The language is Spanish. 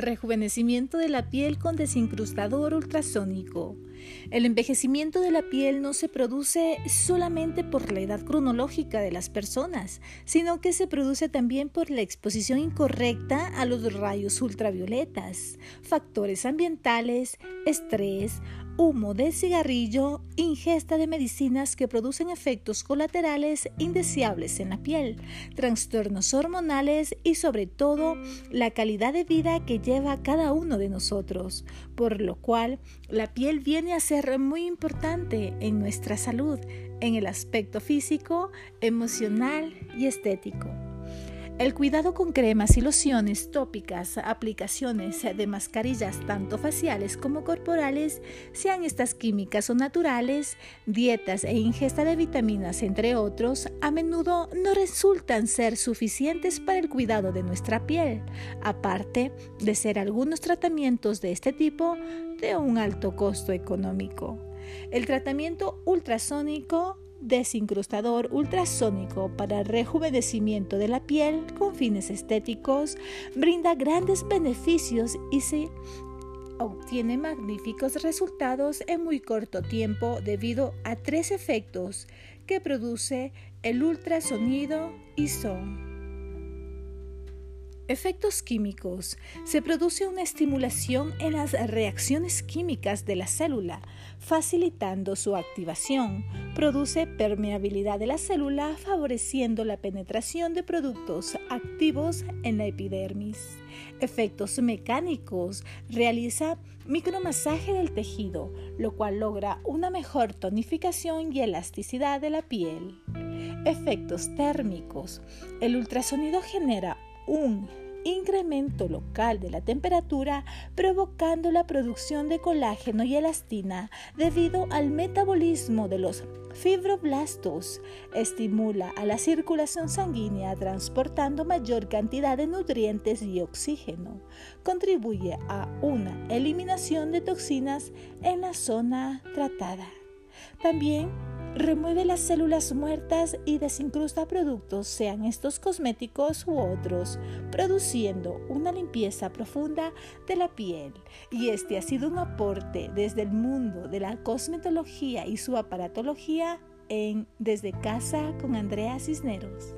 Rejuvenecimiento de la piel con desincrustador ultrasónico. El envejecimiento de la piel no se produce solamente por la edad cronológica de las personas, sino que se produce también por la exposición incorrecta a los rayos ultravioletas, factores ambientales, estrés, humo de cigarrillo, ingesta de medicinas que producen efectos colaterales indeseables en la piel, trastornos hormonales y sobre todo la calidad de vida que lleva cada uno de nosotros, por lo cual la piel viene a ser muy importante en nuestra salud, en el aspecto físico, emocional y estético. El cuidado con cremas y lociones tópicas, aplicaciones de mascarillas tanto faciales como corporales, sean estas químicas o naturales, dietas e ingesta de vitaminas, entre otros, a menudo no resultan ser suficientes para el cuidado de nuestra piel, aparte de ser algunos tratamientos de este tipo de un alto costo económico. El tratamiento ultrasónico desincrustador ultrasónico para rejuvenecimiento de la piel con fines estéticos brinda grandes beneficios y se obtiene magníficos resultados en muy corto tiempo debido a tres efectos que produce el ultrasonido y son Efectos químicos. Se produce una estimulación en las reacciones químicas de la célula, facilitando su activación. Produce permeabilidad de la célula, favoreciendo la penetración de productos activos en la epidermis. Efectos mecánicos. Realiza micromasaje del tejido, lo cual logra una mejor tonificación y elasticidad de la piel. Efectos térmicos. El ultrasonido genera un incremento local de la temperatura provocando la producción de colágeno y elastina debido al metabolismo de los fibroblastos. Estimula a la circulación sanguínea transportando mayor cantidad de nutrientes y oxígeno. Contribuye a una eliminación de toxinas en la zona tratada. También Remueve las células muertas y desincrusta productos, sean estos cosméticos u otros, produciendo una limpieza profunda de la piel. Y este ha sido un aporte desde el mundo de la cosmetología y su aparatología en Desde Casa con Andrea Cisneros.